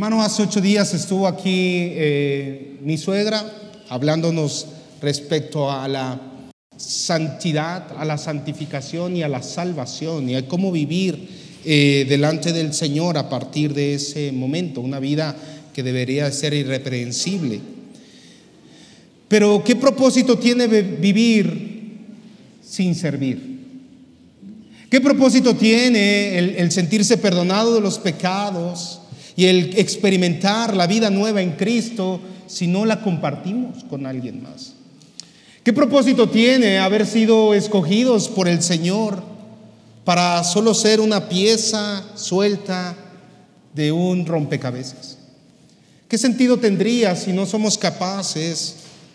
Hermano, hace ocho días estuvo aquí eh, mi suegra hablándonos respecto a la santidad, a la santificación y a la salvación y a cómo vivir eh, delante del Señor a partir de ese momento, una vida que debería ser irreprensible. Pero ¿qué propósito tiene vivir sin servir? ¿Qué propósito tiene el sentirse perdonado de los pecados? Y el experimentar la vida nueva en Cristo si no la compartimos con alguien más? ¿Qué propósito tiene haber sido escogidos por el Señor para solo ser una pieza suelta de un rompecabezas? ¿Qué sentido tendría si no somos capaces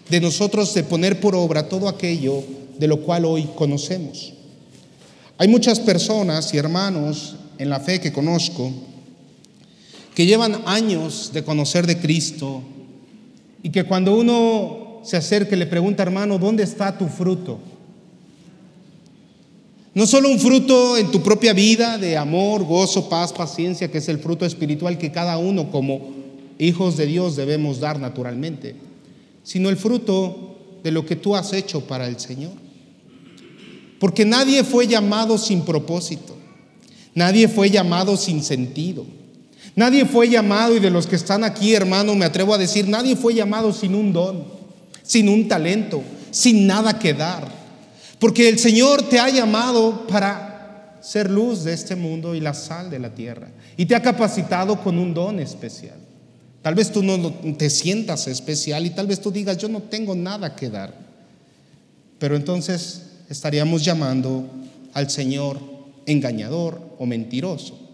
de nosotros de poner por obra todo aquello de lo cual hoy conocemos? Hay muchas personas y hermanos en la fe que conozco que llevan años de conocer de Cristo y que cuando uno se acerca y le pregunta, hermano, ¿dónde está tu fruto? No solo un fruto en tu propia vida de amor, gozo, paz, paciencia, que es el fruto espiritual que cada uno como hijos de Dios debemos dar naturalmente, sino el fruto de lo que tú has hecho para el Señor. Porque nadie fue llamado sin propósito, nadie fue llamado sin sentido. Nadie fue llamado, y de los que están aquí, hermano, me atrevo a decir, nadie fue llamado sin un don, sin un talento, sin nada que dar. Porque el Señor te ha llamado para ser luz de este mundo y la sal de la tierra. Y te ha capacitado con un don especial. Tal vez tú no te sientas especial y tal vez tú digas, yo no tengo nada que dar. Pero entonces estaríamos llamando al Señor engañador o mentiroso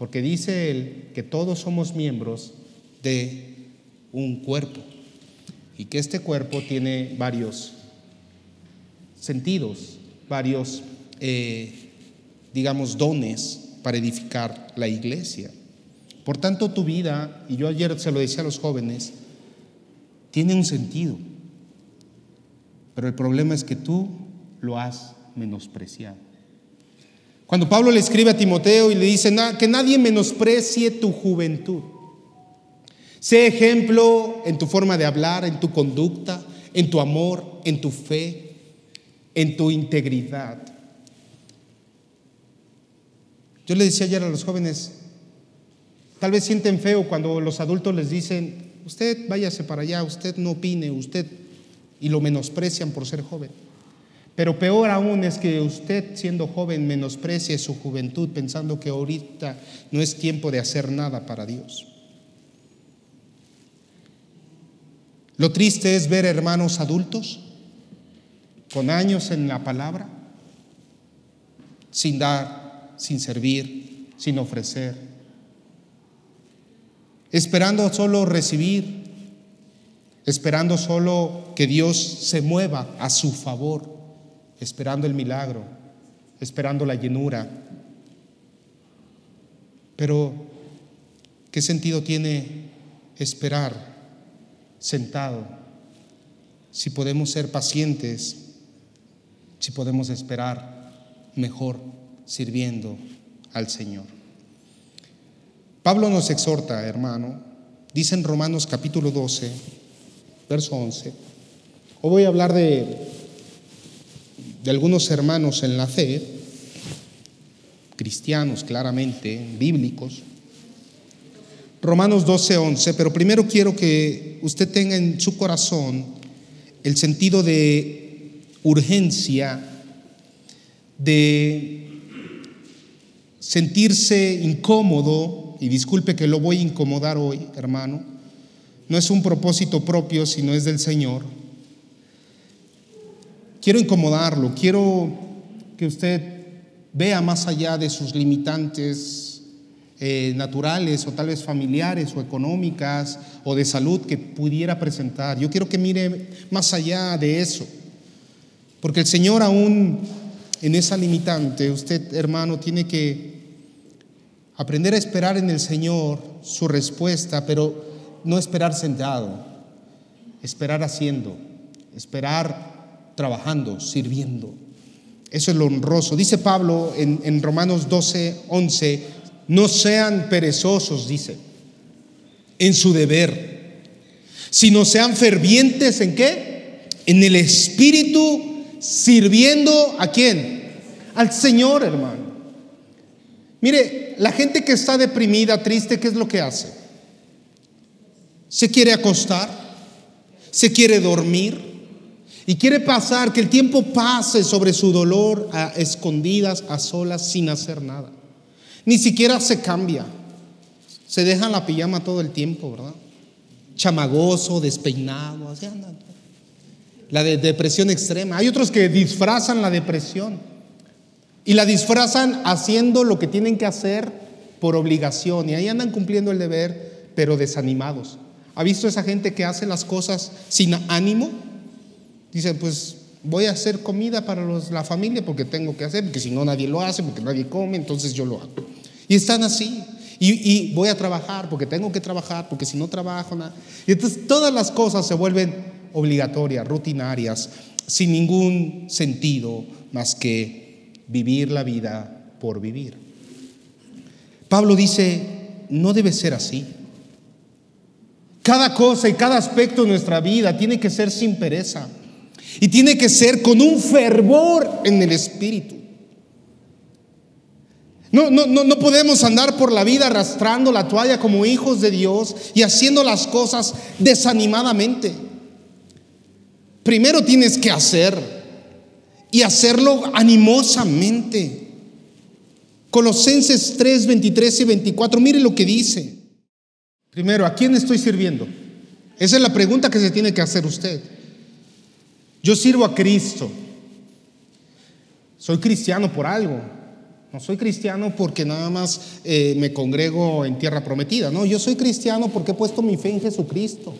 porque dice él que todos somos miembros de un cuerpo y que este cuerpo tiene varios sentidos, varios, eh, digamos, dones para edificar la iglesia. Por tanto, tu vida, y yo ayer se lo decía a los jóvenes, tiene un sentido, pero el problema es que tú lo has menospreciado. Cuando Pablo le escribe a Timoteo y le dice que nadie menosprecie tu juventud. Sé ejemplo en tu forma de hablar, en tu conducta, en tu amor, en tu fe, en tu integridad. Yo le decía ayer a los jóvenes, tal vez sienten feo cuando los adultos les dicen, usted váyase para allá, usted no opine, usted, y lo menosprecian por ser joven. Pero peor aún es que usted siendo joven menosprecie su juventud pensando que ahorita no es tiempo de hacer nada para Dios. Lo triste es ver hermanos adultos con años en la palabra, sin dar, sin servir, sin ofrecer, esperando solo recibir, esperando solo que Dios se mueva a su favor esperando el milagro, esperando la llenura. Pero, ¿qué sentido tiene esperar sentado si podemos ser pacientes, si podemos esperar mejor sirviendo al Señor? Pablo nos exhorta, hermano, dice en Romanos capítulo 12, verso 11, hoy voy a hablar de de algunos hermanos en la fe, cristianos claramente, bíblicos. Romanos 12, 11, pero primero quiero que usted tenga en su corazón el sentido de urgencia, de sentirse incómodo, y disculpe que lo voy a incomodar hoy, hermano, no es un propósito propio, sino es del Señor Quiero incomodarlo, quiero que usted vea más allá de sus limitantes eh, naturales o tal vez familiares o económicas o de salud que pudiera presentar. Yo quiero que mire más allá de eso, porque el Señor aún en esa limitante, usted hermano tiene que aprender a esperar en el Señor su respuesta, pero no esperar sentado, esperar haciendo, esperar trabajando, sirviendo. Eso es lo honroso. Dice Pablo en, Romanos 12, 11, no sean perezosos, dice. en su deber, sino sean fervientes en qué? En el espíritu, sirviendo a quién? Al Señor, hermano. Mire, la gente que está deprimida, triste, ¿qué es lo que hace? Se quiere acostar, se quiere dormir y quiere pasar, que el tiempo pase sobre su dolor a escondidas, a solas, sin hacer nada. Ni siquiera se cambia. Se deja la pijama todo el tiempo, ¿verdad? Chamagoso, despeinado, así andan. La de depresión extrema. Hay otros que disfrazan la depresión y la disfrazan haciendo lo que tienen que hacer por obligación y ahí andan cumpliendo el deber, pero desanimados. ¿Ha visto esa gente que hace las cosas sin ánimo? Dice, pues voy a hacer comida para la familia porque tengo que hacer, porque si no nadie lo hace, porque nadie come, entonces yo lo hago. Y están así. Y, voy a trabajar porque tengo que trabajar, porque si no trabajo, nada. Y entonces todas las cosas se vuelven obligatorias, rutinarias, sin ningún sentido más que vivir la vida por vivir. Pablo dice, no debe ser así. Cada cosa y cada aspecto de nuestra vida tiene que ser sin pereza. Y tiene que ser con un fervor en el espíritu. No, no, no, no podemos andar por la vida arrastrando la toalla como hijos de Dios y haciendo las cosas desanimadamente. Primero tienes que hacer y hacerlo animosamente. Colosenses 3, 23 y 24, mire lo que dice. Primero, ¿a quién estoy sirviendo? Esa es la pregunta que se tiene que hacer usted. Yo sirvo a Cristo. Soy cristiano por algo. No soy cristiano porque nada más eh, me congrego en tierra prometida. No, yo soy cristiano porque he puesto mi fe en Jesucristo.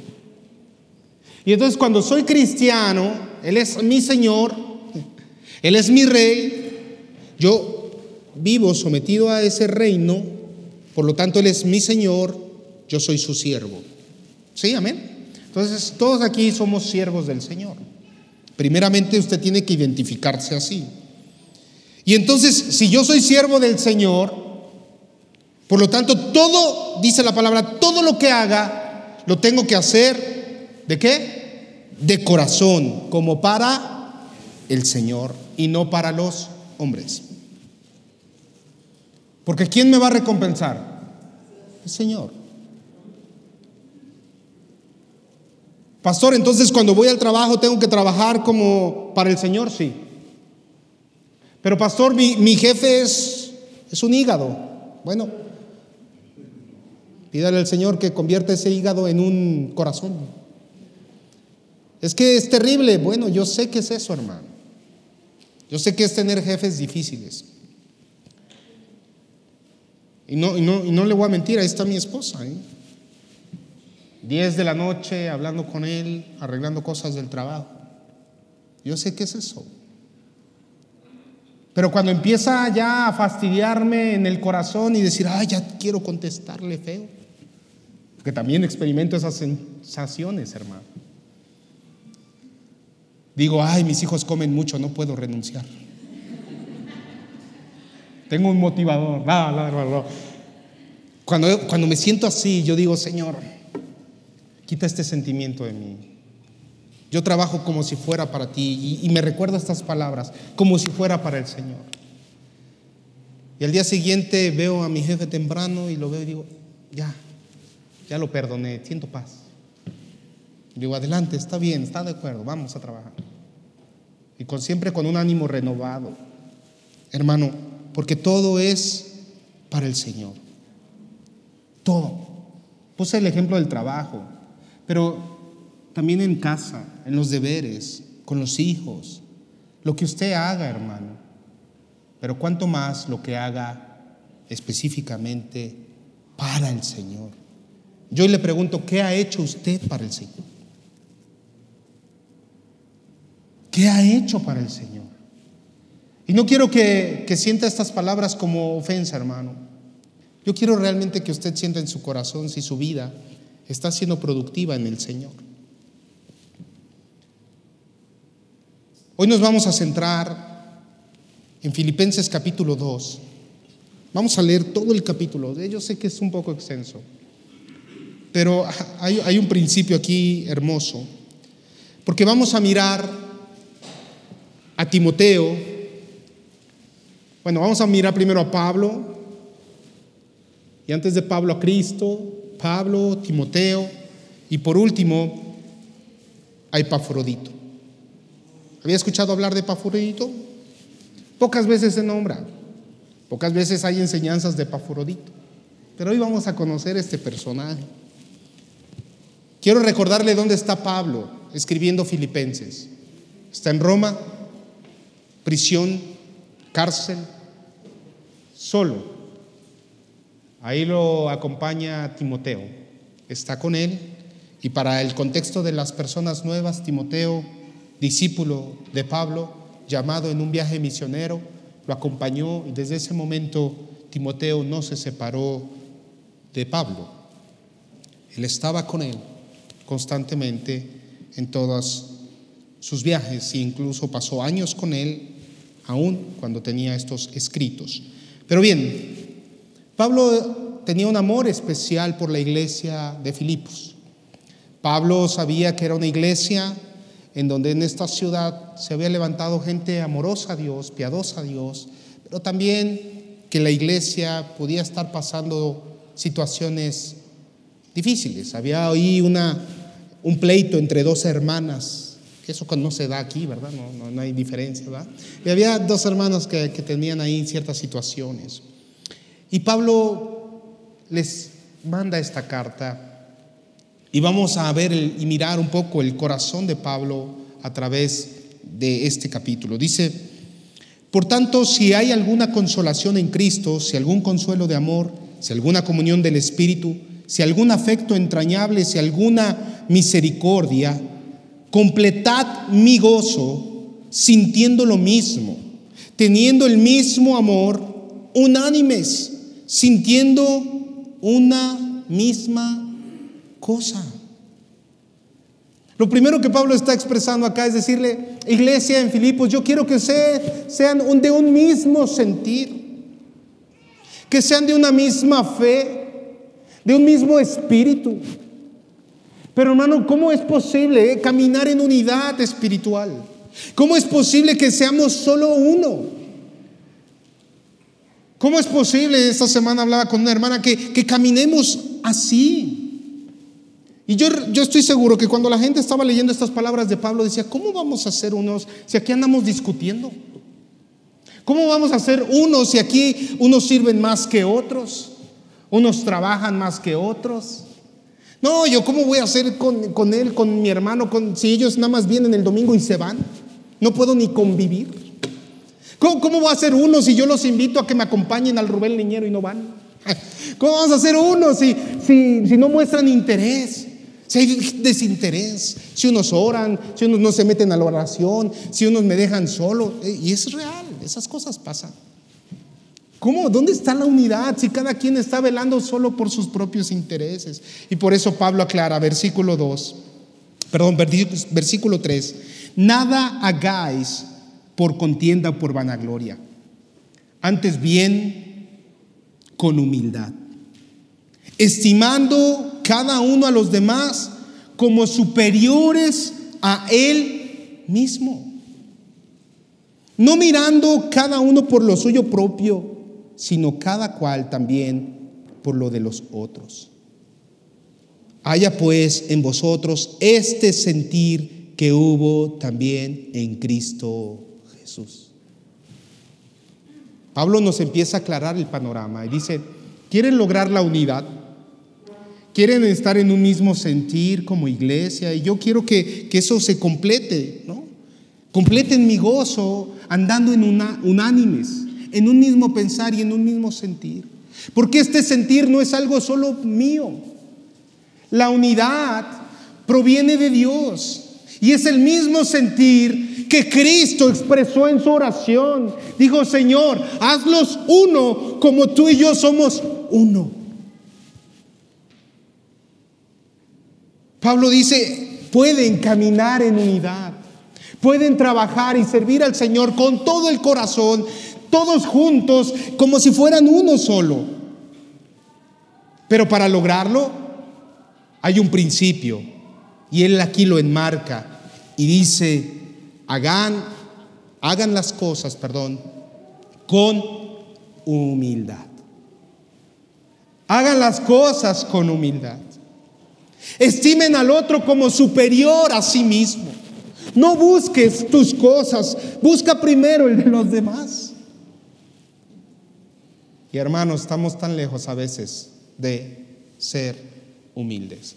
Y entonces cuando soy cristiano, Él es mi Señor, Él es mi Rey, yo vivo sometido a ese reino, por lo tanto Él es mi Señor, yo soy su siervo. ¿Sí? Amén. Entonces todos aquí somos siervos del Señor. Primeramente usted tiene que identificarse así. Y entonces, si yo soy siervo del Señor, por lo tanto, todo, dice la palabra, todo lo que haga, lo tengo que hacer, ¿de qué? De corazón, como para el Señor y no para los hombres. Porque ¿quién me va a recompensar? El Señor. Pastor, entonces cuando voy al trabajo tengo que trabajar como para el Señor, sí. Pero pastor, mi, jefe es, es un hígado. Bueno, pídale al Señor que convierta ese hígado en un corazón. Es que es terrible. Bueno, yo sé que es eso, hermano. Yo sé que es tener jefes difíciles. Y no, y no, y no le voy a mentir, ahí está mi esposa. ¿eh? 10 de la noche hablando con él, arreglando cosas del trabajo. Yo sé qué es eso. Pero cuando empieza ya a fastidiarme en el corazón y decir, ay, ya quiero contestarle feo, porque también experimento esas sensaciones, hermano. Digo, ay, mis hijos comen mucho, no puedo renunciar. Tengo un motivador. Cuando, cuando me siento así, yo digo, Señor, Quita este sentimiento de mí. Yo trabajo como si fuera para ti y, me recuerda estas palabras, como si fuera para el Señor. Y al día siguiente veo a mi jefe temprano y lo veo y digo, ya, ya lo perdoné, siento paz. Digo, adelante, está bien, está de acuerdo, vamos a trabajar. Y con, siempre con un ánimo renovado. Hermano, porque todo es para el Señor. Todo. Puse el ejemplo del trabajo. Pero también en casa, en los deberes, con los hijos, lo que usted haga, hermano. Pero cuánto más lo que haga específicamente para el Señor. Yo le pregunto, ¿qué ha hecho usted para el Señor? ¿Qué ha hecho para el Señor? Y no quiero que, que sienta estas palabras como ofensa, hermano. Yo quiero realmente que usted sienta en su corazón si su vida está siendo productiva en el Señor. Hoy nos vamos a centrar en Filipenses capítulo 2. Vamos a leer todo el capítulo. Yo sé que es un poco extenso. Pero hay, hay un principio aquí hermoso, porque vamos a mirar a Timoteo, bueno, vamos a mirar primero a Pablo, y antes de Pablo a Cristo, Pablo, Timoteo, y por último a Epafrodito. ¿Había escuchado hablar de Epafrodito? Pocas veces se nombra, pocas veces hay enseñanzas de Epafrodito, pero hoy vamos a conocer este personaje. Quiero recordarle dónde está Pablo escribiendo Filipenses. Está en Roma, prisión, cárcel, solo. Ahí lo acompaña Timoteo. Está con él y para el contexto de las personas nuevas, Timoteo, discípulo de Pablo, llamado en un viaje misionero, lo acompañó y desde ese momento Timoteo no se separó de Pablo. Él estaba con él constantemente en todos sus viajes e incluso pasó años con él, aún cuando tenía estos escritos. Pero bien, Pablo tenía un amor especial por la iglesia de Filipos. Pablo sabía que era una iglesia en donde en esta ciudad se había levantado gente amorosa a Dios, piadosa a Dios, pero también que la iglesia podía estar pasando situaciones difíciles. Había ahí una un pleito entre dos hermanas, que eso no se da aquí, ¿verdad? No, hay diferencia, ¿verdad? Y había dos hermanos que, que tenían ahí ciertas situaciones. Y Pablo les manda esta carta y vamos a ver y mirar un poco el corazón de Pablo a través de este capítulo. Dice, por tanto, si hay alguna consolación en Cristo, si algún consuelo de amor, si alguna comunión del Espíritu, si algún afecto entrañable, si alguna misericordia, completad mi gozo sintiendo lo mismo, teniendo el mismo amor, unánimes, sintiendo una misma cosa. Lo primero que Pablo está expresando acá es decirle, iglesia en Filipos, yo quiero que sean de un mismo sentir, que sean de una misma fe, de un mismo espíritu. Pero hermano, ¿cómo es posible eh, caminar en unidad espiritual? ¿Cómo es posible que seamos solo uno? ¿Cómo es posible? Esta semana hablaba con una hermana que, que caminemos así. Y yo, yo estoy seguro que cuando la gente estaba leyendo estas palabras de Pablo decía, ¿cómo vamos a ser unos si aquí andamos discutiendo? ¿Cómo vamos a ser unos si aquí unos sirven más que otros? Unos trabajan más que otros. No, yo cómo voy a hacer con, él, con mi hermano, con, si ellos nada más vienen el domingo y se van. No puedo ni convivir. ¿Cómo, cómo voy a hacer uno si yo los invito a que me acompañen al Rubén Leñero y no van? ¿Cómo vamos a hacer uno si, si, si no muestran interés? Si hay desinterés, si unos oran, si unos no se meten a la oración, si unos me dejan solo. Eh, y es real, esas cosas pasan. ¿Cómo? ¿Dónde está la unidad si cada quien está velando solo por sus propios intereses? Y por eso Pablo aclara, versículo 2, perdón, versículo 3, nada hagáis por contienda o por vanagloria, antes bien con humildad, estimando cada uno a los demás como superiores a él mismo, no mirando cada uno por lo suyo propio, sino cada cual también por lo de los otros. Haya pues en vosotros este sentir que hubo también en Cristo Jesús. Pablo nos empieza a aclarar el panorama y dice, ¿quieren lograr la unidad? ¿Quieren estar en un mismo sentir como iglesia? Y yo quiero que, eso se complete, ¿no? Completen mi gozo andando en una, unánimes en un mismo pensar y en un mismo sentir. Porque este sentir no es algo solo mío. La unidad proviene de Dios y es el mismo sentir que Cristo expresó en su oración. Dijo, Señor, hazlos uno como tú y yo somos uno. Pablo dice, pueden caminar en unidad, pueden trabajar y servir al Señor con todo el corazón todos juntos como si fueran uno solo. Pero para lograrlo hay un principio y él aquí lo enmarca y dice, hagan, hagan las cosas, perdón, con humildad. Hagan las cosas con humildad. Estimen al otro como superior a sí mismo. No busques tus cosas, busca primero el de los demás. Y hermanos, estamos tan lejos a veces de ser humildes.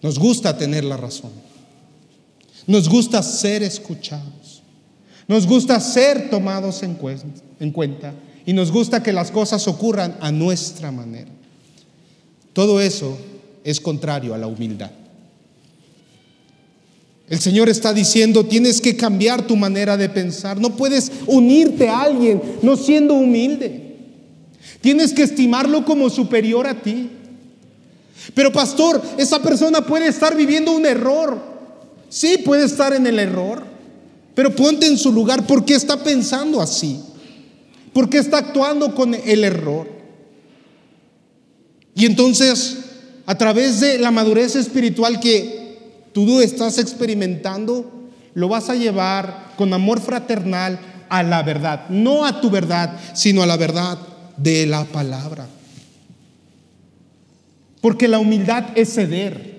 Nos gusta tener la razón. Nos gusta ser escuchados. Nos gusta ser tomados en cuenta. Y nos gusta que las cosas ocurran a nuestra manera. Todo eso es contrario a la humildad. El Señor está diciendo, tienes que cambiar tu manera de pensar. No puedes unirte a alguien no siendo humilde. Tienes que estimarlo como superior a ti. Pero pastor, esa persona puede estar viviendo un error. Sí, puede estar en el error. Pero ponte en su lugar. ¿Por qué está pensando así? ¿Por qué está actuando con el error? Y entonces, a través de la madurez espiritual que tú estás experimentando, lo vas a llevar con amor fraternal a la verdad, no a tu verdad, sino a la verdad de la palabra. Porque la humildad es ceder,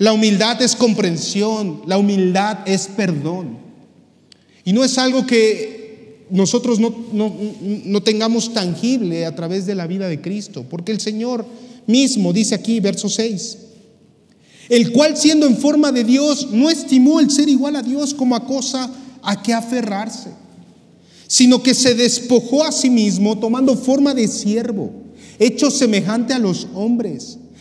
la humildad es comprensión, la humildad es perdón. Y no es algo que nosotros no, no tengamos tangible a través de la vida de Cristo, porque el Señor mismo dice aquí, verso 6, el cual siendo en forma de Dios no estimó el ser igual a Dios como a cosa a que aferrarse, sino que se despojó a sí mismo tomando forma de siervo, hecho semejante a los hombres.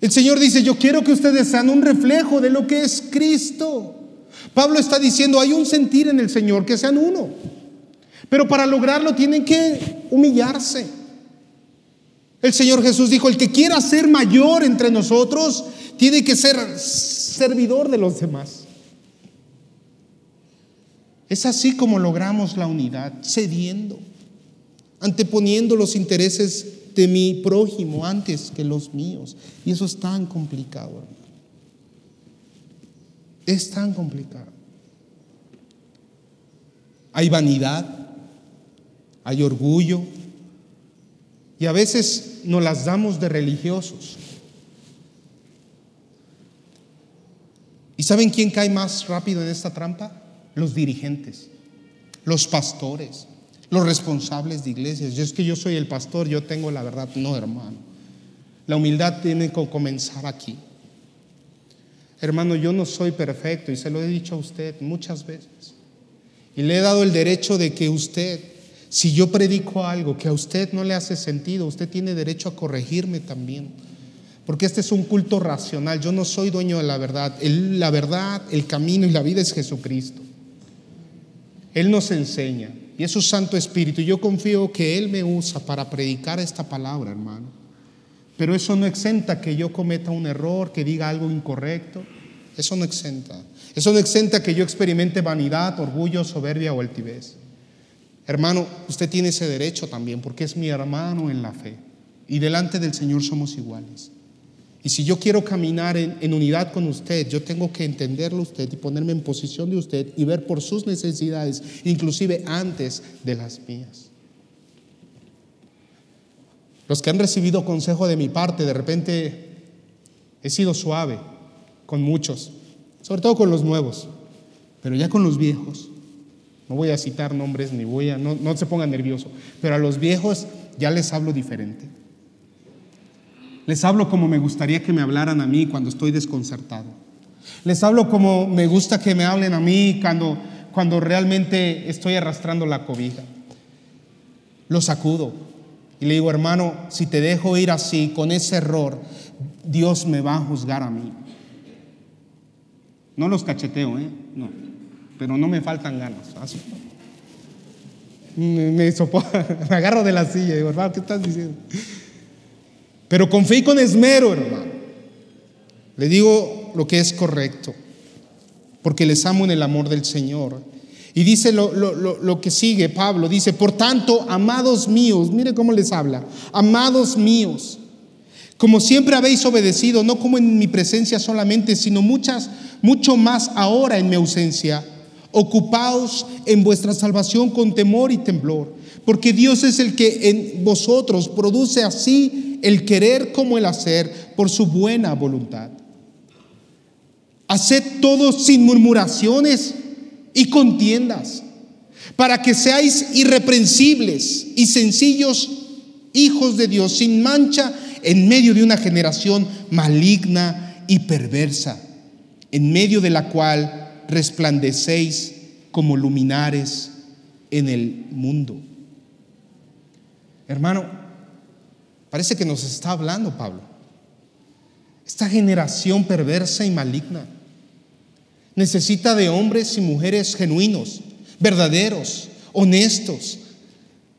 El Señor dice, yo quiero que ustedes sean un reflejo de lo que es Cristo. Pablo está diciendo, hay un sentir en el Señor, que sean uno. Pero para lograrlo tienen que humillarse. El Señor Jesús dijo, el que quiera ser mayor entre nosotros, tiene que ser servidor de los demás. Es así como logramos la unidad, cediendo, anteponiendo los intereses de mi prójimo antes que los míos. Y eso es tan complicado, Es tan complicado. Hay vanidad, hay orgullo, y a veces nos las damos de religiosos. ¿Y saben quién cae más rápido en esta trampa? Los dirigentes, los pastores, los responsables de iglesias. Yo es que yo soy el pastor, yo tengo la verdad. No, hermano. La humildad tiene que comenzar aquí. Hermano, yo no soy perfecto y se lo he dicho a usted muchas veces. Y le he dado el derecho de que usted, si yo predico algo que a usted no le hace sentido, usted tiene derecho a corregirme también. Porque este es un culto racional. Yo no soy dueño de la verdad. la verdad, el camino y la vida es Jesucristo. Él nos enseña. Y es su Santo Espíritu. Yo confío que Él me usa para predicar esta palabra, hermano. Pero eso no exenta que yo cometa un error, que diga algo incorrecto. Eso no exenta. Eso no exenta que yo experimente vanidad, orgullo, soberbia o altivez. Hermano, usted tiene ese derecho también porque es mi hermano en la fe. Y delante del Señor somos iguales. Y si yo quiero caminar en, unidad con usted, yo tengo que entenderlo usted y ponerme en posición de usted y ver por sus necesidades, inclusive antes de las mías. Los que han recibido consejo de mi parte, de repente he sido suave con muchos, sobre todo con los nuevos, pero ya con los viejos, no voy a citar nombres ni voy a, no, no se pongan nerviosos, pero a los viejos ya les hablo diferente. Les hablo como me gustaría que me hablaran a mí cuando estoy desconcertado. Les hablo como me gusta que me hablen a mí cuando, cuando realmente estoy arrastrando la cobija. Lo sacudo y le digo, hermano, si te dejo ir así, con ese error, Dios me va a juzgar a mí. No los cacheteo, ¿eh? No. Pero no me faltan ganas. Me, me agarro de la silla y digo, hermano, ¿qué estás diciendo? Pero con fe y con esmero, hermano. Le digo lo que es correcto, porque les amo en el amor del Señor. Y dice lo, lo, lo, que sigue Pablo, dice, por tanto, amados míos, mire cómo les habla, amados míos, como siempre habéis obedecido, no como en mi presencia solamente, sino muchas, mucho más ahora en mi ausencia. Ocupaos en vuestra salvación con temor y temblor, porque Dios es el que en vosotros produce así el querer como el hacer por su buena voluntad. Haced todo sin murmuraciones y contiendas, para que seáis irreprensibles y sencillos hijos de Dios, sin mancha en medio de una generación maligna y perversa, en medio de la cual resplandecéis como luminares en el mundo. Hermano, parece que nos está hablando Pablo. Esta generación perversa y maligna necesita de hombres y mujeres genuinos, verdaderos, honestos,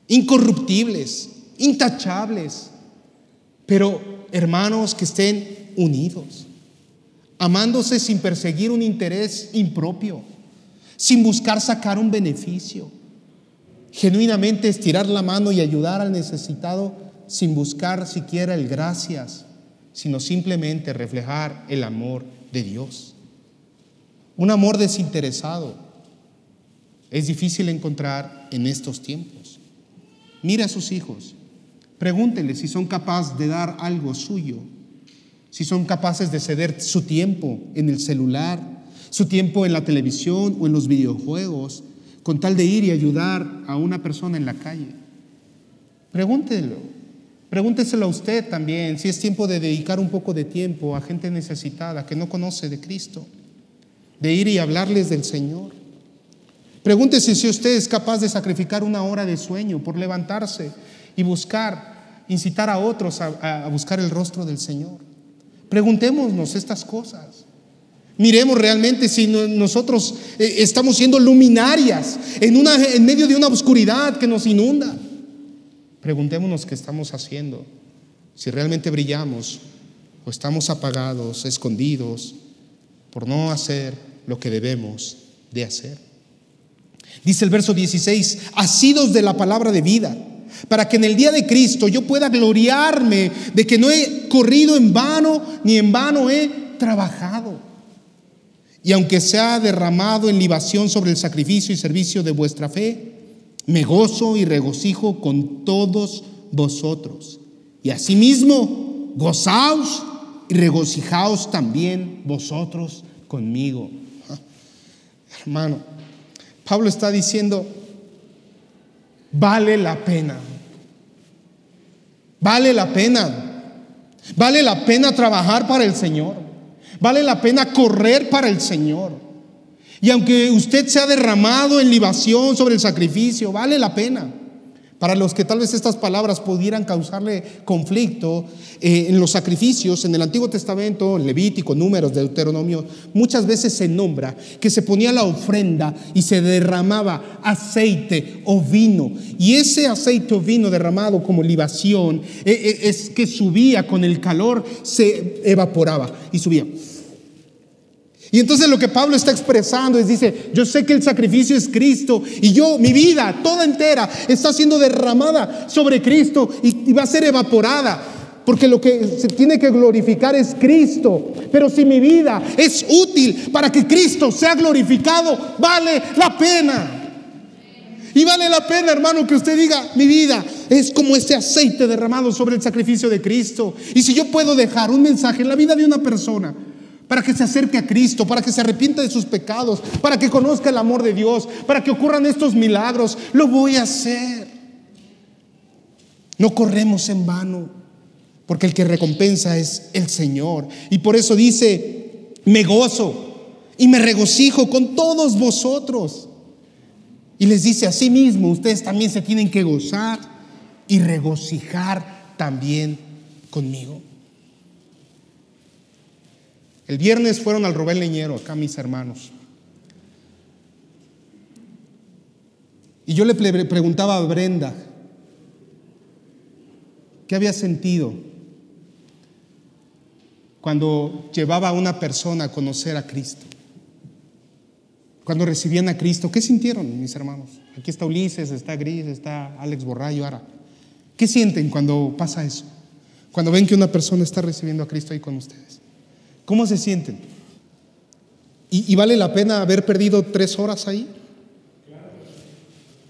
incorruptibles, intachables, pero hermanos que estén unidos, amándose sin perseguir un interés impropio, sin buscar sacar un beneficio, genuinamente estirar la mano y ayudar al necesitado sin buscar siquiera el gracias, sino simplemente reflejar el amor de Dios. Un amor desinteresado es difícil encontrar en estos tiempos. Mira a sus hijos, Pregúntenle si son capaces de dar algo suyo, si son capaces de ceder su tiempo en el celular, su tiempo en la televisión o en los videojuegos, con tal de ir y ayudar a una persona en la calle. Pregúntenlo. Pregúnteselo a usted también si es tiempo de dedicar un poco de tiempo a gente necesitada que no conoce de Cristo, de ir y hablarles del Señor. Pregúntese si usted es capaz de sacrificar una hora de sueño por levantarse y buscar incitar a otros a, buscar el rostro del Señor. Preguntémonos estas cosas. Miremos realmente si nosotros eh, estamos siendo luminarias en, una, en medio de una oscuridad que nos inunda. Preguntémonos qué estamos haciendo, si realmente brillamos o estamos apagados, escondidos, por no hacer lo que debemos de hacer. Dice el verso 16, asidos de la palabra de vida para que en el día de Cristo yo pueda gloriarme de que no he corrido en vano, ni en vano he trabajado. Y aunque sea derramado en libación sobre el sacrificio y servicio de vuestra fe, me gozo y regocijo con todos vosotros. Y asimismo, gozaos y regocijaos también vosotros conmigo. Hermano, Pablo está diciendo, vale la pena. Vale la pena. Vale la pena trabajar para el Señor. Vale la pena correr para el Señor. Y aunque usted se ha derramado en libación sobre el sacrificio, vale la pena. Para los que tal vez estas palabras pudieran causarle conflicto eh, en los sacrificios, en el Antiguo Testamento, en Levítico, Números, Deuteronomio, muchas veces se nombra que se ponía la ofrenda y se derramaba aceite o vino. Y ese aceite o vino derramado como libación eh, eh, es que subía con el calor, se evaporaba y subía. Y entonces lo que Pablo está expresando es, dice, yo sé que el sacrificio es Cristo y yo, mi vida toda entera está siendo derramada sobre Cristo y, va a ser evaporada. Porque lo que se tiene que glorificar es Cristo. Pero si mi vida es útil para que Cristo sea glorificado, vale la pena. Y vale la pena, hermano, que usted diga, mi vida es como ese aceite derramado sobre el sacrificio de Cristo. Y si yo puedo dejar un mensaje en la vida de una persona, para que se acerque a Cristo, para que se arrepienta de sus pecados, para que conozca el amor de Dios, para que ocurran estos milagros. Lo voy a hacer. No corremos en vano, porque el que recompensa es el Señor. Y por eso dice, me gozo y me regocijo con todos vosotros. Y les dice, así mismo, ustedes también se tienen que gozar y regocijar también conmigo. El viernes fueron al Robel Leñero, acá mis hermanos. Y yo le preguntaba a Brenda, ¿qué había sentido cuando llevaba a una persona a conocer a Cristo? Cuando recibían a Cristo, ¿qué sintieron mis hermanos? Aquí está Ulises, está Gris, está Alex Borrayo, ahora. ¿Qué sienten cuando pasa eso? Cuando ven que una persona está recibiendo a Cristo ahí con ustedes. ¿Cómo se sienten? ¿Y, vale la pena haber perdido tres horas ahí?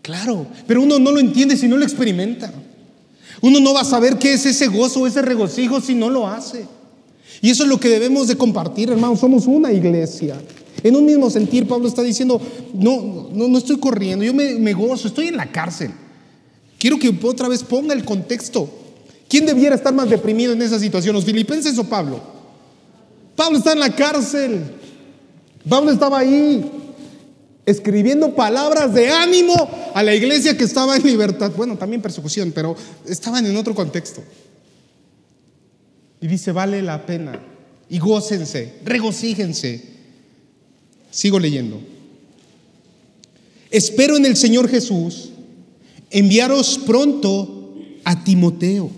Claro, pero uno no lo entiende si no lo experimenta. Uno no va a saber qué es ese gozo, ese regocijo si no lo hace. Y eso es lo que debemos de compartir, hermanos. Somos una iglesia. En un mismo sentir, Pablo está diciendo, no, no, no estoy corriendo, yo me, me gozo, estoy en la cárcel. Quiero que otra vez ponga el contexto. ¿Quién debiera estar más deprimido en esa situación? ¿Los filipenses o Pablo? Pablo está en la cárcel. Pablo estaba ahí escribiendo palabras de ánimo a la iglesia que estaba en libertad. Bueno, también persecución, pero estaban en otro contexto. Y dice, vale la pena. Y gócense, regocíjense. Sigo leyendo. Espero en el Señor Jesús enviaros pronto a Timoteo.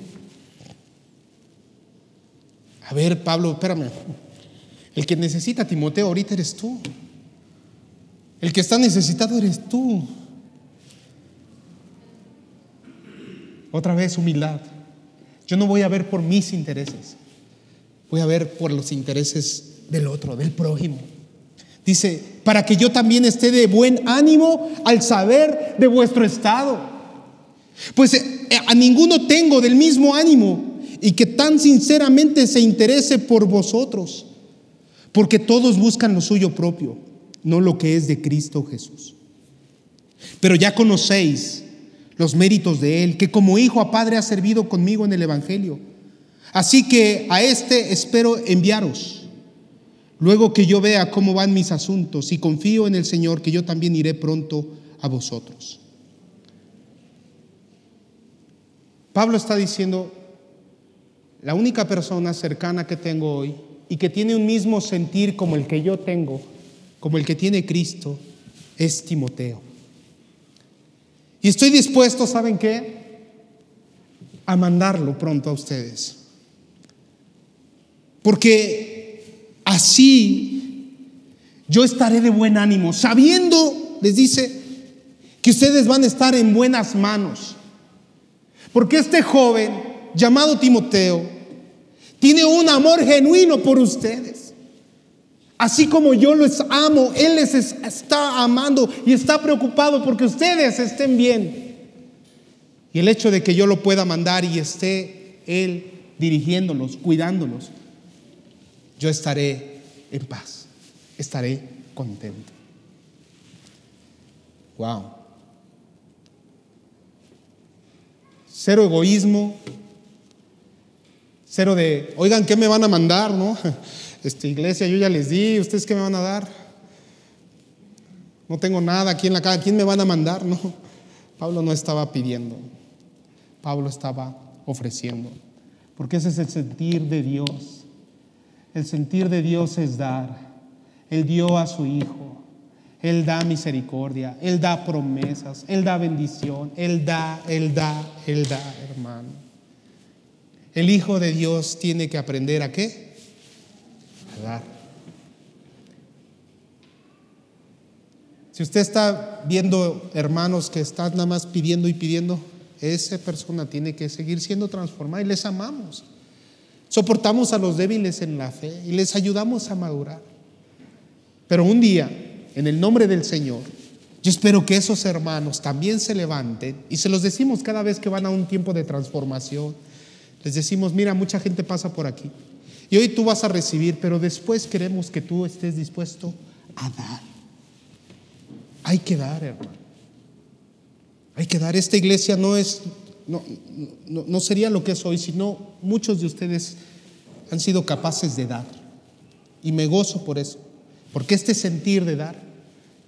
A ver, Pablo, espérame. El que necesita Timoteo ahorita eres tú. El que está necesitado eres tú. Otra vez humildad. Yo no voy a ver por mis intereses. Voy a ver por los intereses del otro, del prójimo. Dice, para que yo también esté de buen ánimo al saber de vuestro estado. Pues eh, a ninguno tengo del mismo ánimo y que tan sinceramente se interese por vosotros, porque todos buscan lo suyo propio, no lo que es de Cristo Jesús. Pero ya conocéis los méritos de Él, que como hijo a padre ha servido conmigo en el Evangelio. Así que a este espero enviaros Luego que yo vea cómo van mis asuntos y confío en el Señor, que yo también iré pronto a vosotros. Pablo está diciendo, la única persona cercana que tengo hoy y que tiene un mismo sentir como el que yo tengo, como el que tiene Cristo, es Timoteo. Y estoy dispuesto, ¿saben qué? A mandarlo pronto a ustedes. Porque Así yo estaré de buen ánimo, sabiendo, les dice, que ustedes van a estar en buenas manos. Porque este joven llamado Timoteo tiene un amor genuino por ustedes. Así como yo los amo, Él les está amando y está preocupado porque ustedes estén bien. Y el hecho de que yo lo pueda mandar y esté Él dirigiéndolos, cuidándolos, yo estaré en paz, estaré contento. Wow. Cero egoísmo, cero de, oigan, ¿qué me van a mandar? No, esta iglesia, yo ya les di, ¿ustedes qué me van a dar? No tengo nada aquí en la casa, ¿quién me van a mandar? No, Pablo no estaba pidiendo, Pablo estaba ofreciendo, porque ese es el sentir de Dios el sentir de Dios es dar. Él dio a su Hijo. Él da misericordia. Él da promesas. Él da bendición. Él da, Él da, Él da, hermano. El Hijo de Dios tiene que aprender a qué? A dar. Si usted está viendo hermanos que están nada más pidiendo y pidiendo, esa persona tiene que seguir siendo transformada y les amamos. Soportamos a los débiles en la fe y les ayudamos a madurar. Pero un día, en el nombre del Señor, yo espero que esos hermanos también se levanten y se los decimos cada vez que van a un tiempo de transformación. Les decimos, mira, mucha gente pasa por aquí. Y hoy tú vas a recibir, pero después queremos que tú estés dispuesto a dar. Hay que dar, hermano. Hay que dar. Esta iglesia no es no, no, sería lo que es hoy, sino muchos de ustedes han sido capaces de dar. Y me gozo por eso, porque este sentir de dar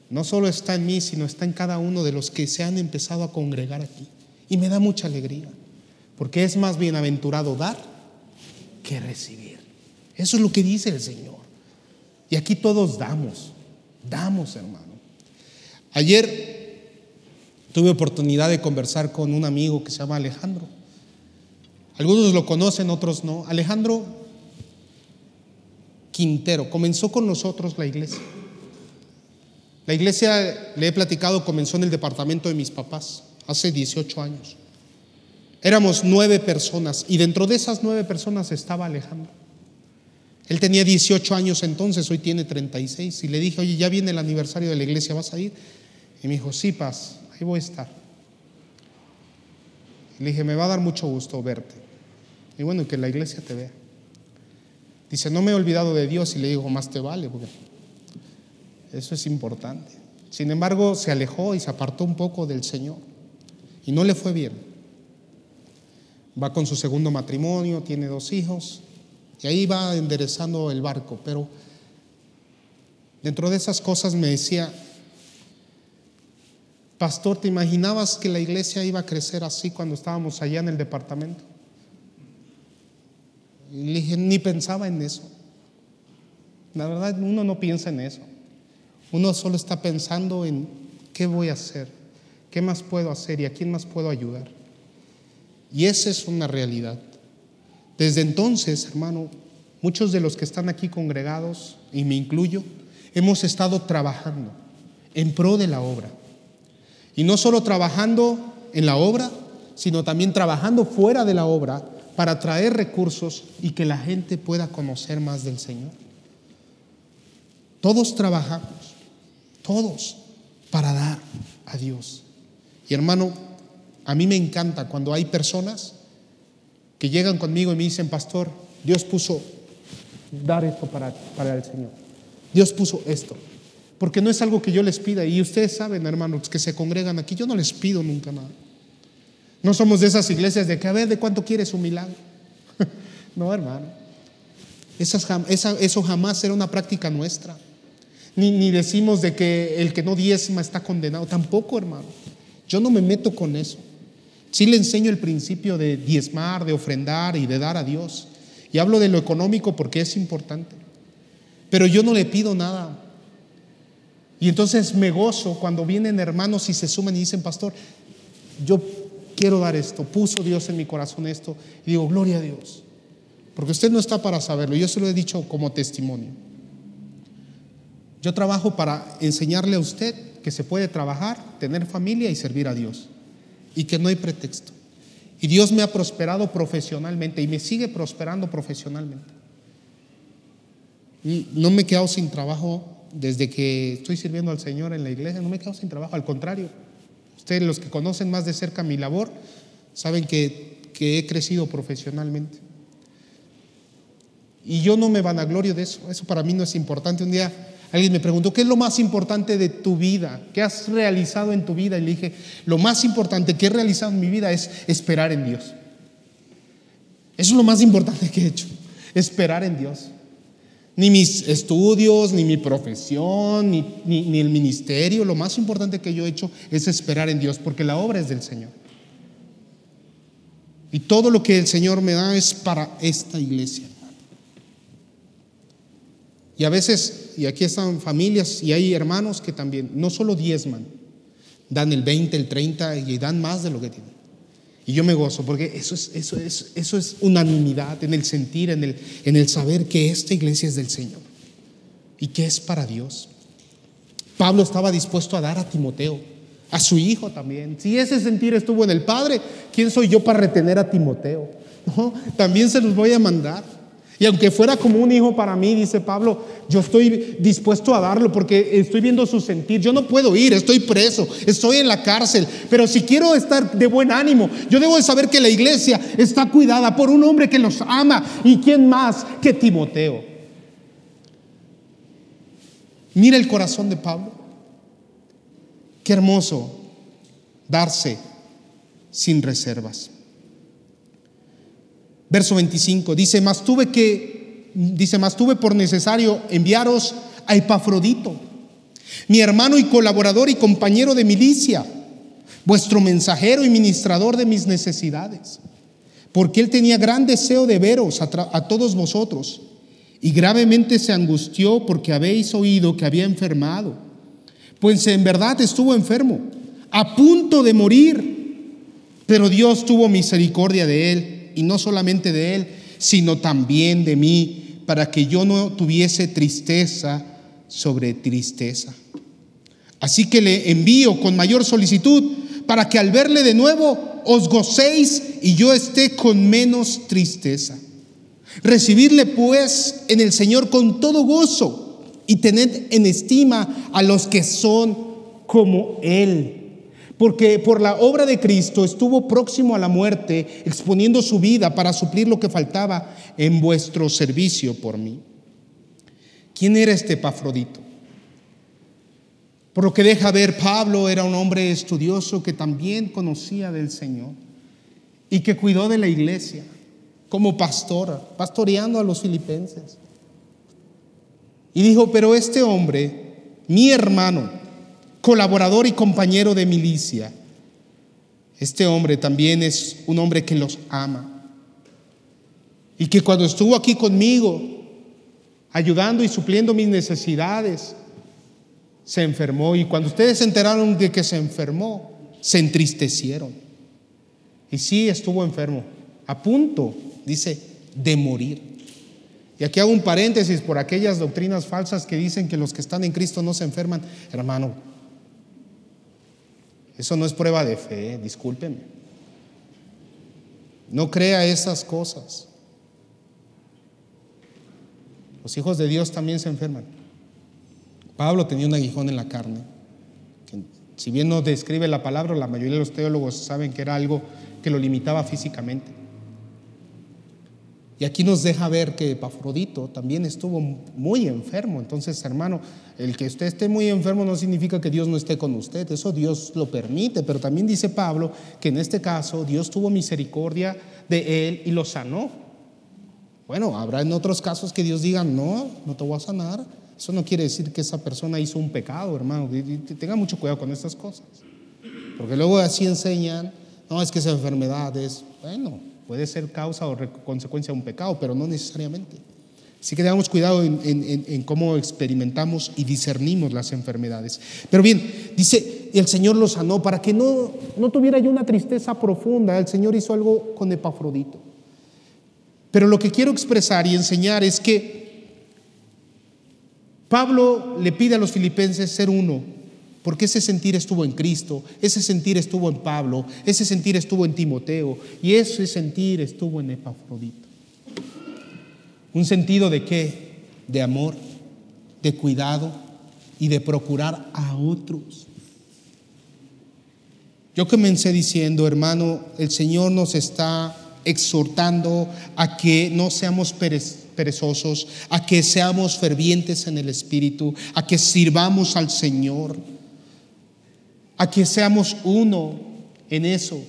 no solo está en mí, sino está en cada uno de los que se han empezado a congregar aquí. Y me da mucha alegría, porque es más bienaventurado dar que recibir. Eso es lo que dice el Señor. Y aquí todos damos, damos, hermano. Ayer tuve oportunidad de conversar con un amigo que se llama Alejandro. Algunos lo conocen, otros no. Alejandro Quintero comenzó con nosotros la iglesia. La iglesia, le he platicado, comenzó en el departamento de mis papás hace 18 años. Éramos nueve personas y dentro de esas nueve personas estaba Alejandro. Él tenía 18 años entonces, hoy tiene 36. Y le dije, oye, ya viene el aniversario de la iglesia, ¿vas a ir? Y me dijo, sí, paz, ahí voy a estar. Le dije, me va a dar mucho gusto verte. Y bueno, que la iglesia te vea. Dice, no me he olvidado de Dios y le digo, más te vale, porque eso es importante. Sin embargo, se alejó y se apartó un poco del Señor. Y no le fue bien va con su segundo matrimonio, tiene dos hijos, y ahí va enderezando el barco. Pero dentro de esas cosas me decía, pastor, ¿te imaginabas que la iglesia iba a crecer así cuando estábamos allá en el departamento? Y le dije, ni pensaba en eso. La verdad, uno no piensa en eso. Uno solo está pensando en qué voy a hacer, qué más puedo hacer y a quién más puedo ayudar. Y esa es una realidad. Desde entonces, hermano, muchos de los que están aquí congregados, y me incluyo, hemos estado trabajando en pro de la obra. Y no solo trabajando en la obra, sino también trabajando fuera de la obra para traer recursos y que la gente pueda conocer más del Señor. Todos trabajamos, todos, para dar a Dios. Y hermano, a mí me encanta cuando hay personas que llegan conmigo y me dicen, pastor, Dios puso dar esto para, para el Señor. Dios puso esto. Porque no es algo que yo les pida. Y ustedes saben, hermanos, que se congregan aquí, yo no les pido nunca nada. No somos de esas iglesias de que a ver de cuánto quieres un milagro. no, hermano. eso jamás era una práctica nuestra. Ni, ni decimos de que el que no diezma está condenado. Tampoco, hermano. Yo no me meto con eso. Sí le enseño el principio de diezmar, de ofrendar y de dar a Dios. Y hablo de lo económico porque es importante. Pero yo no le pido nada. Y entonces me gozo cuando vienen hermanos y se suman y dicen, pastor, yo quiero dar esto, puso Dios en mi corazón esto. Y digo, gloria a Dios. Porque usted no está para saberlo, yo se lo he dicho como testimonio. Yo trabajo para enseñarle a usted que se puede trabajar, tener familia y servir a Dios y que no hay pretexto. Y Dios me ha prosperado profesionalmente y me sigue prosperando profesionalmente. Y no me he quedado sin trabajo desde que estoy sirviendo al Señor en la iglesia, no me he quedado sin trabajo, al contrario. Ustedes los que conocen más de cerca mi labor saben que, que he crecido profesionalmente. Y yo no me vanaglorio de eso, eso para mí no es importante. Un día Alguien me preguntó, ¿qué es lo más importante de tu vida? ¿Qué has realizado en tu vida? Y le dije, lo más importante que he realizado en mi vida es esperar en Dios. Eso es lo más importante que he hecho, esperar en Dios. Ni mis estudios, ni mi profesión, ni, ni, el ministerio, lo más importante que yo he hecho es esperar en Dios, porque la obra es del Señor. Y todo lo que el Señor me da es para esta iglesia. Y a veces, y aquí están familias y hay hermanos que también no solo diezman, dan el 20, el 30 y dan más de lo que tienen. Y yo me gozo porque eso es, eso es, eso es unanimidad en el sentir, en el, en el saber que esta iglesia es del Señor y que es para Dios. Pablo estaba dispuesto a dar a Timoteo, a su hijo también. Si ese sentir estuvo en el Padre, ¿quién soy yo para retener a Timoteo? también se los voy a mandar. Y aunque fuera como un hijo para mí, dice Pablo, yo estoy dispuesto a darlo porque estoy viendo su sentir. Yo no puedo ir, estoy preso, estoy en la cárcel, pero si quiero estar de buen ánimo, yo debo de saber que la iglesia está cuidada por un hombre que los ama. ¿Y quién más que Timoteo? Mira el corazón de Pablo. Qué hermoso darse sin reservas. Verso 25 dice, más tuve que, dice, tuve por necesario enviaros a Epafrodito, mi hermano y colaborador y compañero de milicia, vuestro mensajero y ministrador de mis necesidades, porque él tenía gran deseo de veros a todos vosotros y gravemente se angustió porque habéis oído que había enfermado. Pues en verdad estuvo enfermo, a punto de morir, pero Dios tuvo misericordia de él, y no solamente de él, sino también de mí, para que yo no tuviese tristeza sobre tristeza. Así que le envío con mayor solicitud para que al verle de nuevo os gocéis y yo esté con menos tristeza. Recibidle pues en el Señor con todo gozo y tened en estima a los que son como Él. Porque por la obra de Cristo estuvo próximo a la muerte, exponiendo su vida para suplir lo que faltaba en vuestro servicio por mí. ¿Quién era este Epafrodito? Por lo que deja ver, Pablo era un hombre estudioso que también conocía del Señor y que cuidó de la iglesia como pastor, pastoreando a los filipenses. Y dijo, pero este hombre, mi hermano, colaborador y compañero de milicia, este hombre también es un hombre que los ama. Y que cuando estuvo aquí conmigo, ayudando y supliendo mis necesidades, se enfermó y cuando ustedes se enteraron de que se enfermó, se entristecieron. Y sí estuvo enfermo, a punto, dice, de morir. Y aquí hago un paréntesis por aquellas doctrinas falsas que dicen que los que están en Cristo no se enferman. Hermano, eso no es prueba de fe, discúlpeme. No crea esas cosas. Los hijos de Dios también se enferman. Pablo tenía un aguijón en la carne, que si bien no describe la palabra, la mayoría de los teólogos saben que era algo que lo limitaba físicamente. Y aquí nos deja ver que Epafrodito también estuvo muy enfermo. Entonces, hermano, el que usted esté muy enfermo no significa que Dios no esté con usted. Eso Dios lo permite. Pero también dice Pablo que en este caso Dios tuvo misericordia de él y lo sanó. Bueno, habrá en otros casos que Dios diga, no, no te voy a sanar. Eso no quiere decir que esa persona hizo un pecado, hermano. Tenga mucho cuidado con estas cosas. Porque luego así enseñan, no, es que esa enfermedad es, bueno, puede ser causa o consecuencia de un pecado, pero no necesariamente. Así que tengamos cuidado en, cómo experimentamos y discernimos las enfermedades. Pero bien, dice, el Señor lo sanó para que no, no tuviera yo una tristeza profunda. El Señor hizo algo con Epafrodito. Pero lo que quiero expresar y enseñar es que Pablo le pide a los filipenses ser uno, porque ese sentir estuvo en Cristo, ese sentir estuvo en Pablo, ese sentir estuvo en Timoteo y ese sentir estuvo en Epafrodito. Un sentido de qué? De amor, de cuidado y de procurar a otros. Yo comencé diciendo, hermano, el Señor nos está exhortando a que no seamos perezosos, a que seamos fervientes en el Espíritu, a que sirvamos al Señor, a que seamos uno en eso,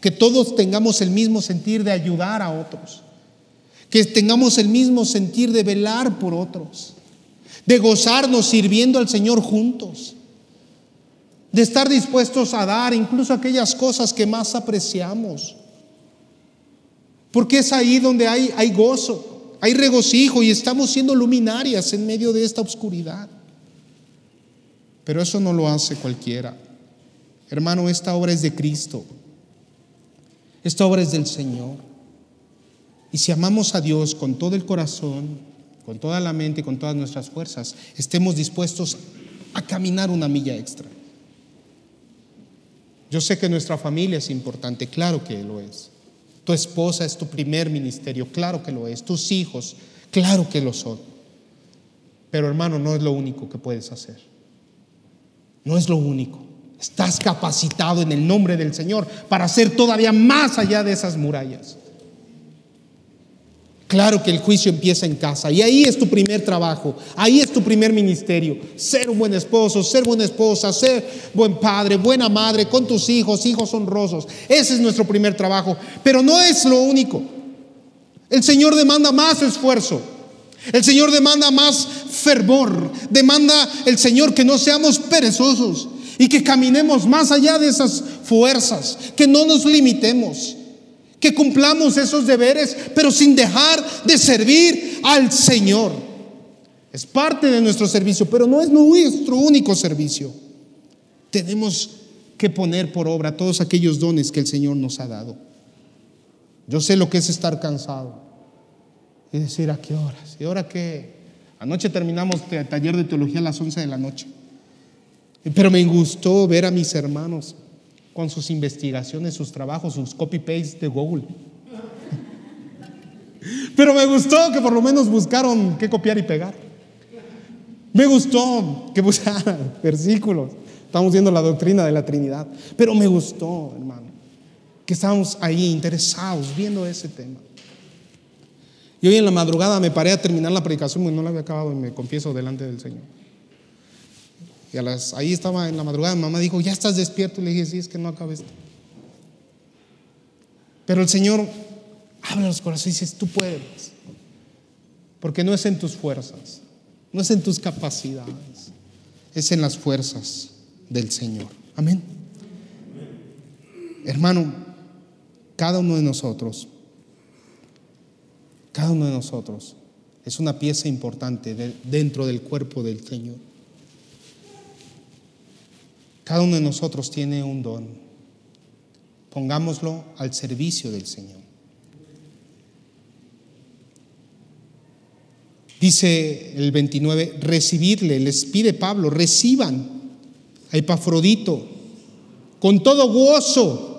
que todos tengamos el mismo sentir de ayudar a otros, que tengamos el mismo sentir de velar por otros, de gozarnos sirviendo al Señor juntos, de estar dispuestos a dar incluso aquellas cosas que más apreciamos porque es ahí donde hay, hay gozo, hay regocijo y estamos siendo luminarias en medio de esta oscuridad. Pero eso no lo hace cualquiera. Hermano, esta obra es de Cristo. Esta obra es del Señor. Y si amamos a Dios con todo el corazón, con toda la mente con todas nuestras fuerzas, estemos dispuestos a caminar una milla extra. Yo sé que nuestra familia es importante, claro que lo es. Tu esposa es tu primer ministerio, claro que lo es. Tus hijos, claro que lo son. Pero hermano, no es lo único que puedes hacer. No es lo único. Estás capacitado en el nombre del Señor para hacer todavía más allá de esas murallas. Claro que el juicio empieza en casa y ahí es tu primer trabajo, ahí es tu primer ministerio. Ser un buen esposo, ser buena esposa, ser buen padre, buena madre con tus hijos, hijos honrosos. Ese es nuestro primer trabajo, pero no es lo único. El Señor demanda más esfuerzo. El Señor demanda más fervor. Demanda el Señor que no seamos perezosos y que caminemos más allá de esas fuerzas, que no nos limitemos que cumplamos esos deberes, pero sin dejar de servir al Señor. Es parte de nuestro servicio, pero no es nuestro único servicio. Tenemos que poner por obra todos aquellos dones que el Señor nos ha dado. Yo sé lo que es estar cansado y decir a qué horas. ¿Y ahora qué? Anoche terminamos el taller de teología a las 11 de la noche. Pero me gustó ver a mis hermanos con sus investigaciones, sus trabajos, sus copy-paste de Google. Pero me gustó que por lo menos buscaron qué copiar y pegar. Me gustó que buscaran versículos. Estamos viendo la doctrina de la Trinidad. Pero me gustó, hermano, que estábamos ahí interesados viendo ese tema. Y hoy en la madrugada me paré a terminar la predicación porque no la había acabado y me confieso delante del Señor. Y ahí estaba en la madrugada, mamá dijo, ya estás despierto. Y le dije, sí, es que no acabé esto. Pero el Señor habla los corazones y dice, tú puedes. Porque no es en tus fuerzas, no es en tus capacidades, es en las fuerzas del Señor. Amén. Hermano, cada uno de nosotros, cada uno de nosotros es una pieza importante dentro del cuerpo del Señor. Cada uno de nosotros tiene un don. Pongámoslo al servicio del Señor. Dice el 29, recibirle, les pide Pablo, reciban a Epafrodito con todo gozo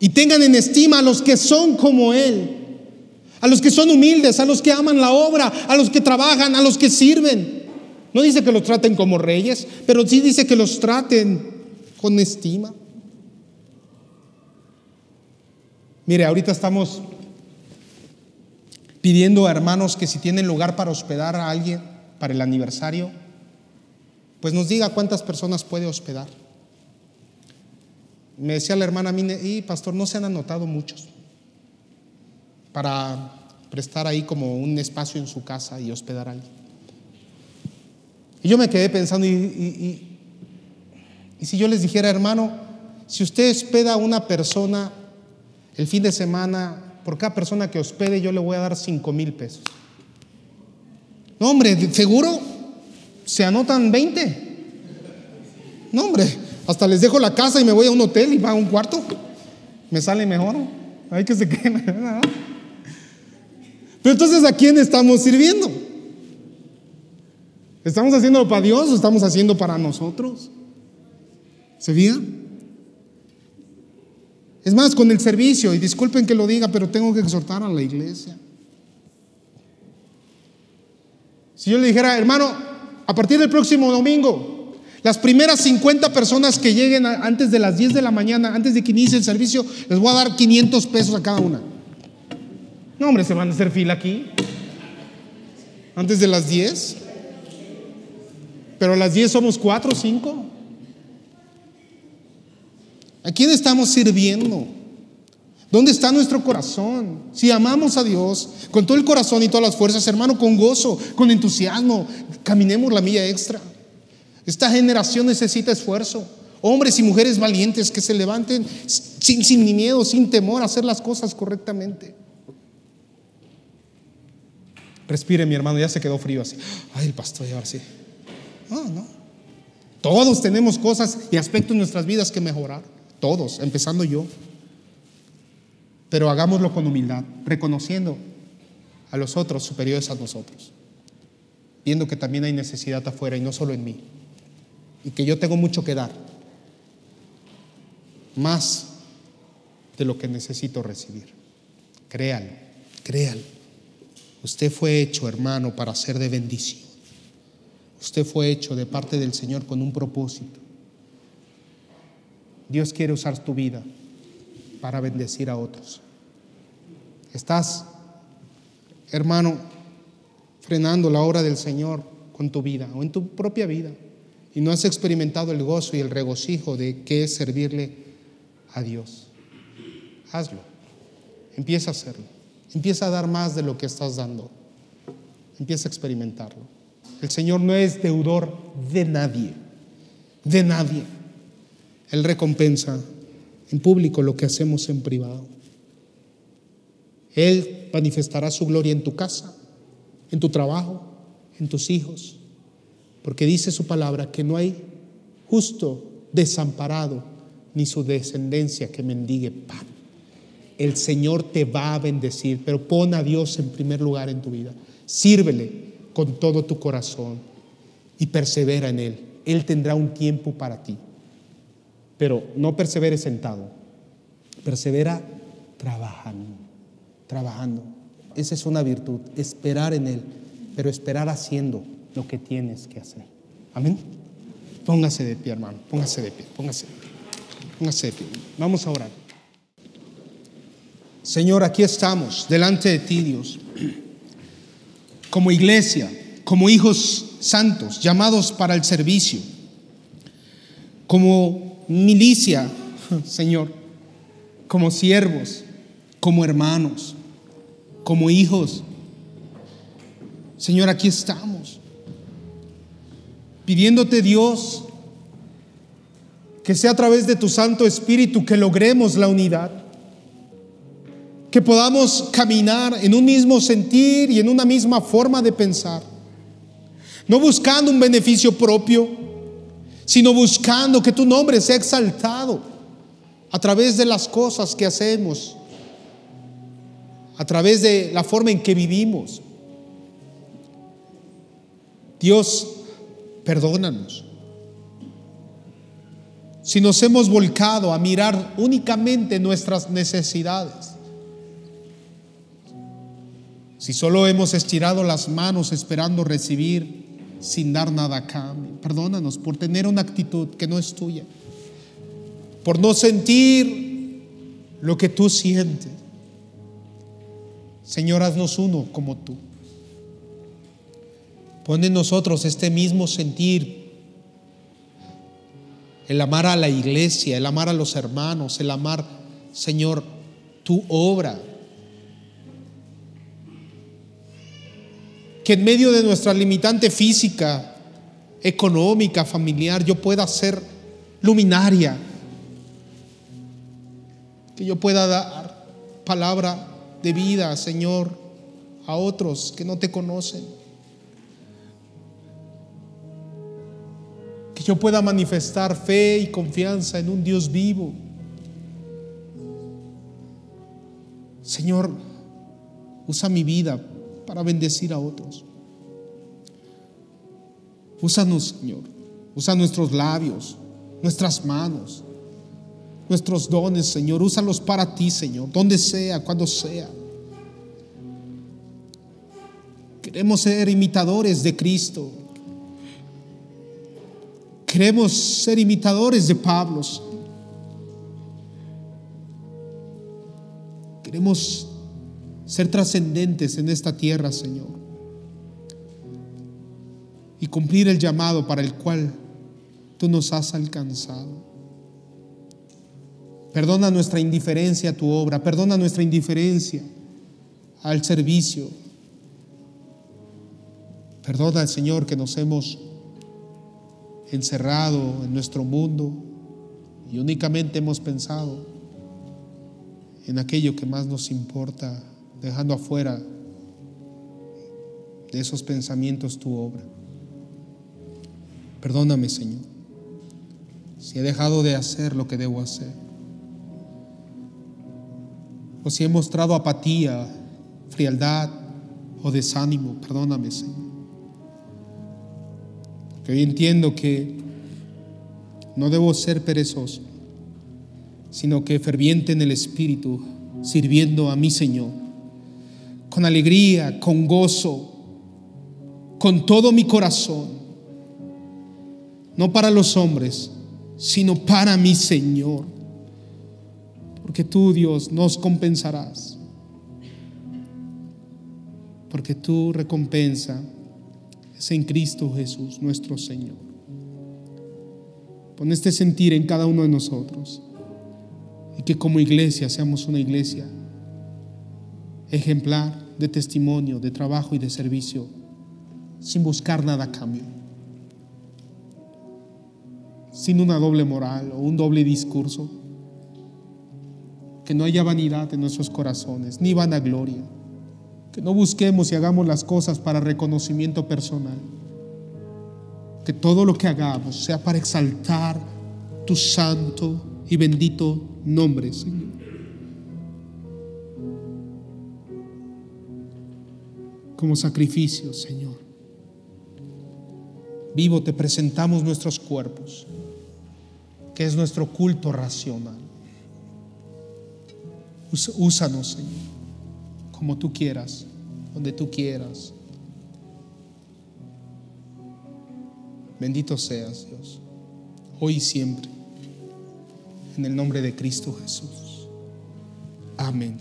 y tengan en estima a los que son como Él, a los que son humildes, a los que aman la obra, a los que trabajan, a los que sirven. No dice que los traten como reyes, pero sí dice que los traten con estima. Mire, ahorita estamos pidiendo a hermanos que si tienen lugar para hospedar a alguien para el aniversario, pues nos diga cuántas personas puede hospedar. Me decía la hermana Mine, y pastor, no se han anotado muchos para prestar ahí como un espacio en su casa y hospedar a alguien. Y yo me quedé pensando, y, si yo les dijera, hermano, si usted hospeda a una persona el fin de semana, por cada persona que hospede yo le voy a dar 5 mil pesos. No, hombre, seguro se anotan 20. No, hombre, hasta les dejo la casa y me voy a un hotel y va a un cuarto. Me sale mejor. Hay que se queden. Pero entonces, ¿a quién estamos sirviendo? ¿Estamos haciéndolo para Dios o estamos haciendo para nosotros? ¿Se veía? Es más, con el servicio, y disculpen que lo diga, pero tengo que exhortar a la iglesia. Si yo le dijera, hermano, a partir del próximo domingo, las primeras 50 personas que lleguen antes de las 10 de la mañana, antes de que inicie el servicio, les voy a dar 500 pesos a cada una. No, hombre, se van a hacer fila aquí. Antes de las 10. Pero a las 10 somos 4 o 5. ¿A quién estamos sirviendo? ¿Dónde está nuestro corazón? Si amamos a Dios con todo el corazón y todas las fuerzas, hermano, con gozo, con entusiasmo, caminemos la milla extra. Esta generación necesita esfuerzo. Hombres y mujeres valientes que se levanten sin, sin miedo, sin temor a hacer las cosas correctamente. Respire, mi hermano, ya se quedó frío así. Ay, el pastor, ya ahora sí. No, no. Todos tenemos cosas y aspectos en nuestras vidas que mejorar. Todos, empezando yo. Pero hagámoslo con humildad, reconociendo a los otros superiores a nosotros. Viendo que también hay necesidad afuera y no solo en mí. Y que yo tengo mucho que dar. Más de lo que necesito recibir. Créalo, créalo. Usted fue hecho, hermano, para ser de bendición. Usted fue hecho de parte del Señor con un propósito. Dios quiere usar tu vida para bendecir a otros. Estás, hermano, frenando la obra del Señor con tu vida o en tu propia vida y no has experimentado el gozo y el regocijo de que es servirle a Dios. Hazlo. Empieza a hacerlo. Empieza a dar más de lo que estás dando. Empieza a experimentarlo. El Señor no es deudor de nadie, de nadie. Él recompensa en público lo que hacemos en privado. Él manifestará su gloria en tu casa, en tu trabajo, en tus hijos. Porque dice su palabra que no hay justo desamparado ni su descendencia que mendigue pan. El Señor te va a bendecir, pero pon a Dios en primer lugar en tu vida. Sírvele con todo tu corazón y persevera en Él. Él tendrá un tiempo para ti. Pero no persevere sentado, persevera trabajando, trabajando. Esa es una virtud, esperar en Él, pero esperar haciendo lo que tienes que hacer. Amén. Póngase de pie, hermano, póngase de pie, póngase de pie, póngase de pie. Vamos a orar. Señor, aquí estamos delante de ti, Dios, como iglesia, como hijos santos, llamados para el servicio, como milicia, Señor, como siervos, como hermanos, como hijos. Señor, aquí estamos, pidiéndote Dios que sea a través de tu Santo Espíritu que logremos la unidad, que podamos caminar en un mismo sentir y en una misma forma de pensar, no buscando un beneficio propio, sino buscando que tu nombre sea exaltado a través de las cosas que hacemos, a través de la forma en que vivimos. Dios, perdónanos. Si nos hemos volcado a mirar únicamente nuestras necesidades, si solo hemos estirado las manos esperando recibir sin dar nada a cambio, perdónanos por tener una actitud que no es tuya, por no sentir lo que tú sientes. Señor, haznos uno como tú. Pon en nosotros este mismo sentir, el amar a la iglesia, el amar a los hermanos, el amar, Señor, tu obra. Que en medio de nuestra limitante física, económica, familiar, yo pueda ser luminaria. Que yo pueda dar palabra de vida, Señor, a otros que no te conocen. Que yo pueda manifestar fe y confianza en un Dios vivo. Señor, usa mi vida para bendecir a otros. Úsanos, Señor. Usa nuestros labios, nuestras manos, nuestros dones, Señor. Úsalos para ti, Señor, donde sea, cuando sea. Queremos ser imitadores de Cristo. Queremos ser imitadores de Pablo. Queremos ser trascendentes en esta tierra, Señor. Y cumplir el llamado para el cual tú nos has alcanzado. Perdona nuestra indiferencia a tu obra, perdona nuestra indiferencia al servicio. Perdona, Señor, que nos hemos encerrado en nuestro mundo y únicamente hemos pensado en aquello que más nos importa, dejando afuera de esos pensamientos tu obra. Perdóname, Señor, si he dejado de hacer lo que debo hacer o si he mostrado apatía, frialdad o desánimo, perdóname, Señor. Que hoy entiendo que no debo ser perezoso, sino que ferviente en el Espíritu, sirviendo a mi Señor, con alegría, con gozo, con todo mi corazón, no para los hombres, sino para mi Señor porque tú, Dios, nos compensarás. Porque tu recompensa es en Cristo Jesús, nuestro Señor. Pon este sentir en cada uno de nosotros. Y que como iglesia seamos una iglesia ejemplar de testimonio, de trabajo y de servicio, sin buscar nada a cambio. Sin una doble moral o un doble discurso Que no haya vanidad en nuestros corazones, ni vanagloria. Que no busquemos y hagamos las cosas para reconocimiento personal. Que todo lo que hagamos sea para exaltar tu santo y bendito nombre, Señor. Como sacrificio, Señor. Vivo te presentamos nuestros cuerpos, que es nuestro culto racional. Úsanos, Señor, como tú quieras, donde tú quieras. Bendito seas, Dios, hoy y siempre, en el nombre de Cristo Jesús. Amén.